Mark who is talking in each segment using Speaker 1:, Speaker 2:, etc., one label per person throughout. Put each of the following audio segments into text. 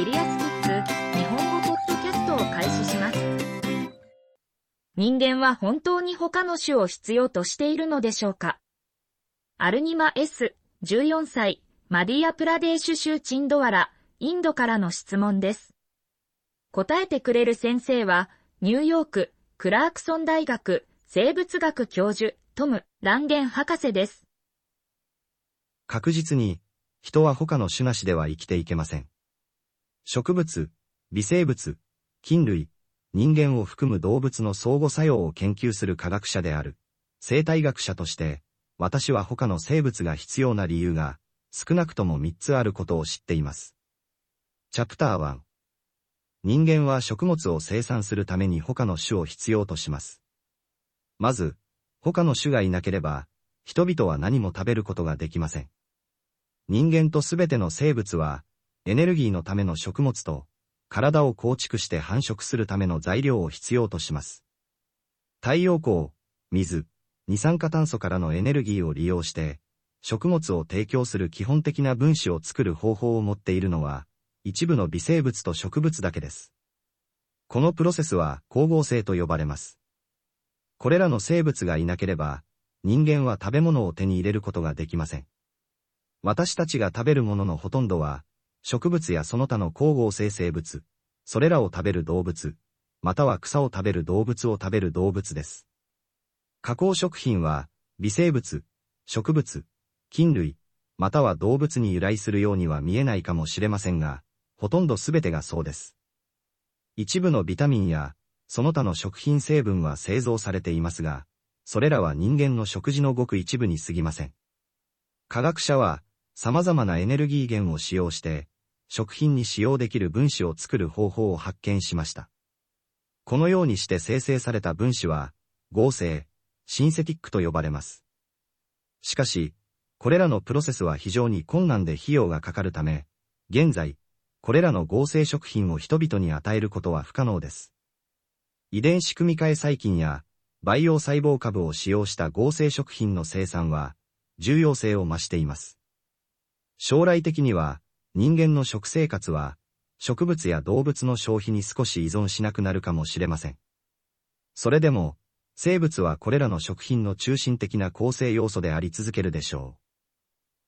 Speaker 1: キリアスキッズ日本語ポッドキャストを開始します。人間は本当に他の種を必要としているのでしょうか？アルニマ S、14歳、マディアプラデーシュ州チンドワラ、インドからの質問です。答えてくれる先生は、ニューヨーク、クラークソン大学、生物学教授、トム・ランゲン博士です。
Speaker 2: 確実に、人は他の種なしでは生きていけません。植物、微生物、菌類、人間を含む動物の相互作用を研究する科学者である、生態学者として、私は他の生物が必要な理由が、少なくとも3つあることを知っています。チャプター1人間は食物を生産するために他の種を必要とします。まず、他の種がいなければ、人々は何も食べることができません。人間とすべての生物は、エネルギーのための食物と、体を構築して繁殖するための材料を必要とします。太陽光、水、二酸化炭素からのエネルギーを利用して、食物を提供する基本的な分子を作る方法を持っているのは、一部の微生物と植物だけです。このプロセスは光合成と呼ばれます。これらの生物がいなければ、人間は食べ物を手に入れることができません。私たちが食べるもののほとんどは、植物やその他の光合成生物、それらを食べる動物、または草を食べる動物を食べる動物です。加工食品は、微生物、植物、菌類、または動物に由来するようには見えないかもしれませんが、ほとんどすべてがそうです。一部のビタミンや、その他の食品成分は製造されていますが、それらは人間の食事のごく一部に過ぎません。科学者は、様々なエネルギー源を使用して、食品に使用できる分子を作る方法を発見しました。このようにして生成された分子は、合成、シンセティックと呼ばれます。しかし、これらのプロセスは非常に困難で費用がかかるため、現在、これらの合成食品を人々に与えることは不可能です。遺伝子組み換え細菌や培養細胞株を使用した合成食品の生産は重要性を増しています。将来的には、人間の食生活は、植物や動物の消費に少し依存しなくなるかもしれません。それでも、生物はこれらの食品の中心的な構成要素であり続けるでしょう。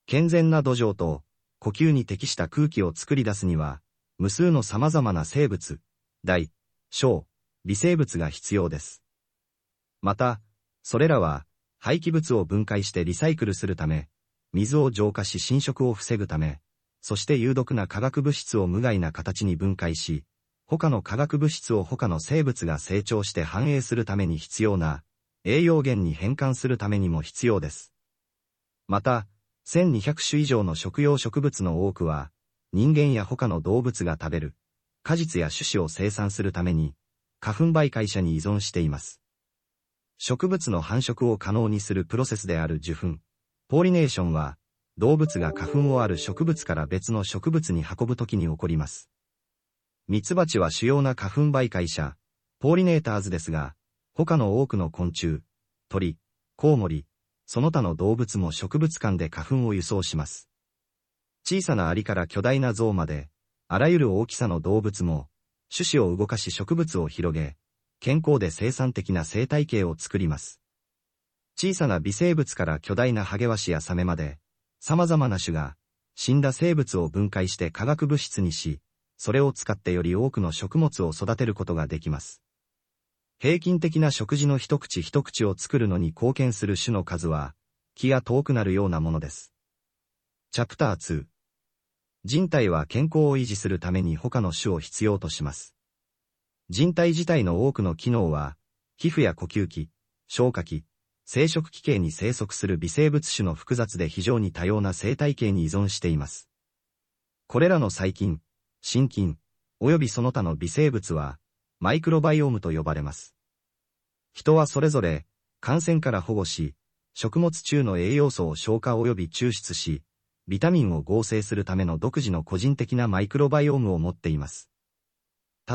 Speaker 2: 健全な土壌と、呼吸に適した空気を作り出すには、無数の様々な生物、大、小、微生物が必要です。また、それらは、廃棄物を分解してリサイクルするため、水を浄化し侵食を防ぐため、そして有毒な化学物質を無害な形に分解し、他の化学物質を他の生物が成長して繁栄するために必要な栄養源に変換するためにも必要です。また、1200種以上の食用植物の多くは、人間や他の動物が食べる果実や種子を生産するために、花粉媒介者に依存しています。植物の繁殖を可能にするプロセスである受粉、ポーリネーションは、動物が花粉をある植物から別の植物に運ぶときに起こります。ミツバチは主要な花粉媒介者、ポーリネーターズですが、他の多くの昆虫、鳥、コウモリ、その他の動物も植物間で花粉を輸送します。小さなアリから巨大な象まで、あらゆる大きさの動物も、種子を動かし植物を広げ、健康で生産的な生態系を作ります。小さな微生物から巨大なハゲワシやサメまで、様々な種が、死んだ生物を分解して化学物質にし、それを使ってより多くの食物を育てることができます。平均的な食事の一口一口を作るのに貢献する種の数は、気が遠くなるようなものです。チャプター2人体は健康を維持するために他の種を必要とします。人体自体の多くの機能は、皮膚や呼吸器、消化器、生殖器系に生息する微生物種の複雑で非常に多様な生態系に依存しています。これらの細菌、真菌、及びその他の微生物は、マイクロバイオームと呼ばれます。人はそれぞれ、感染から保護し、食物中の栄養素を消化及び抽出し、ビタミンを合成するための独自の個人的なマイクロバイオームを持っています。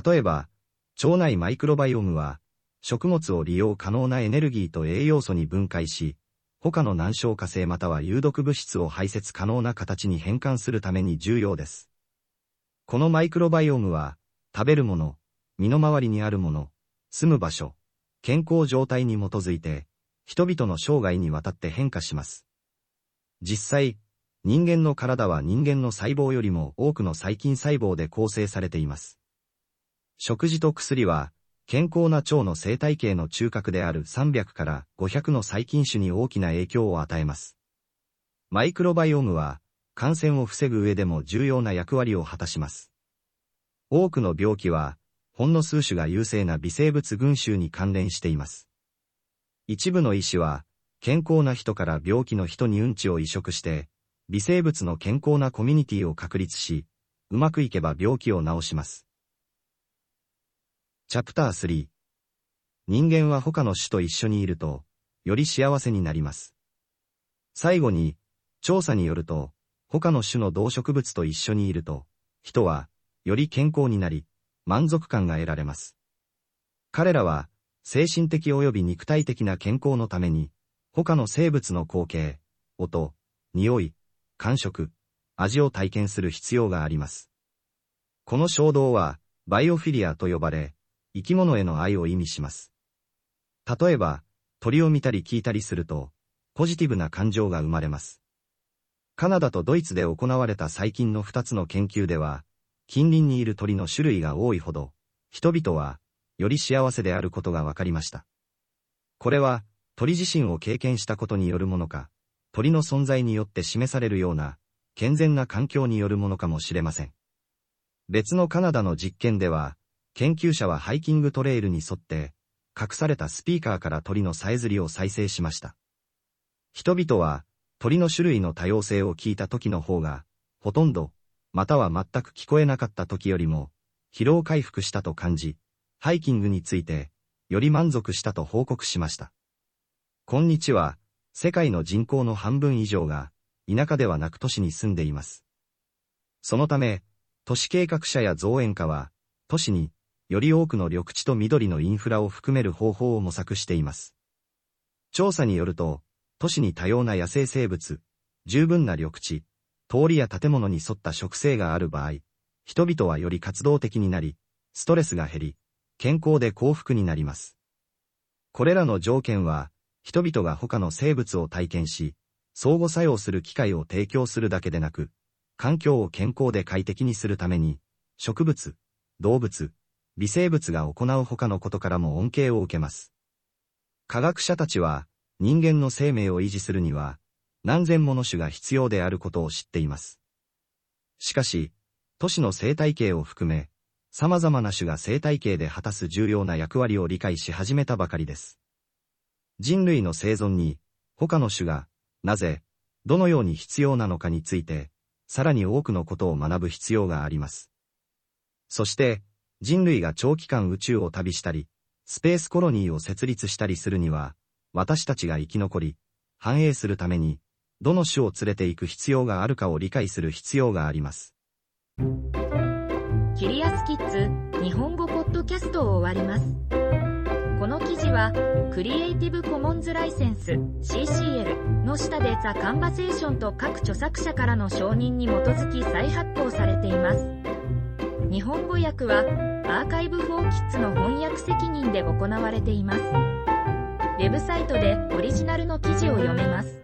Speaker 2: 例えば、腸内マイクロバイオームは、食物を利用可能なエネルギーと栄養素に分解し、他の難消化性または有毒物質を排泄可能な形に変換するために重要です。このマイクロバイオムは、食べるもの、身の回りにあるもの、住む場所、健康状態に基づいて、人々の生涯にわたって変化します。実際、人間の体は人間の細胞よりも多くの細菌細胞で構成されています。食事と薬は、健康な腸の生態系の中核である300から500の細菌種に大きな影響を与えます。マイクロバイオームは、感染を防ぐ上でも重要な役割を果たします。多くの病気は、ほんの数種が優勢な微生物群衆に関連しています。一部の医師は、健康な人から病気の人にうんちを移植して、微生物の健康なコミュニティを確立し、うまくいけば病気を治します。チャプター3人間は他の種と一緒にいると、より幸せになります。最後に、調査によると、他の種の動植物と一緒にいると、人は、より健康になり、満足感が得られます。彼らは、精神的及び肉体的な健康のために、他の生物の光景、音、匂い、感触、味を体験する必要があります。この衝動は、バイオフィリアと呼ばれ、生き物への愛を意味します。例えば、鳥を見たり聞いたりすると、ポジティブな感情が生まれます。カナダとドイツで行われた最近の2つの研究では、近隣にいる鳥の種類が多いほど、人々は、より幸せであることが分かりました。これは、鳥自身を経験したことによるものか、鳥の存在によって示されるような、健全な環境によるものかもしれません。別のカナダの実験では、研究者はハイキングトレイルに沿って、隠されたスピーカーから鳥のさえずりを再生しました。人々は、鳥の種類の多様性を聞いた時の方が、ほとんど、または全く聞こえなかった時よりも、疲労回復したと感じ、ハイキングについて、より満足したと報告しました。今日は、世界の人口の半分以上が、田舎ではなく都市に住んでいます。そのため、都市計画者や造園家は、都市に、より多くの緑地と緑のインフラを含める方法を模索しています。調査によると、都市に多様な野生生物、十分な緑地、通りや建物に沿った植生がある場合、人々はより活動的になり、ストレスが減り、健康で幸福になります。これらの条件は、人々が他の生物を体験し、相互作用する機会を提供するだけでなく、環境を健康で快適にするために、植物、動物、微生物が行う他のことからも恩恵を受けます。科学者たちは、人間の生命を維持するには、何千もの種が必要であることを知っています。しかし、都市の生態系を含め、様々な種が生態系で果たす重要な役割を理解し始めたばかりです。人類の生存に、他の種が、なぜ、どのように必要なのかについて、さらに多くのことを学ぶ必要があります。そして、人類が長期間宇宙を旅したり、スペースコロニーを設立したりするには、私たちが生き残り、繁栄するために、どの種を連れて行く必要があるかを理解する必要があります。
Speaker 1: キリアスキッズ日本語ポッドキャストを終わります。この記事は、クリエイティブコモンズライセンス CCL の下でザ・カンバセーションと各著作者からの承認に基づき再発行されています。日本語訳はアーカイブ・ 4・ キッズの翻訳責任で行われています。ウェブサイトでオリジナルの記事を読めます。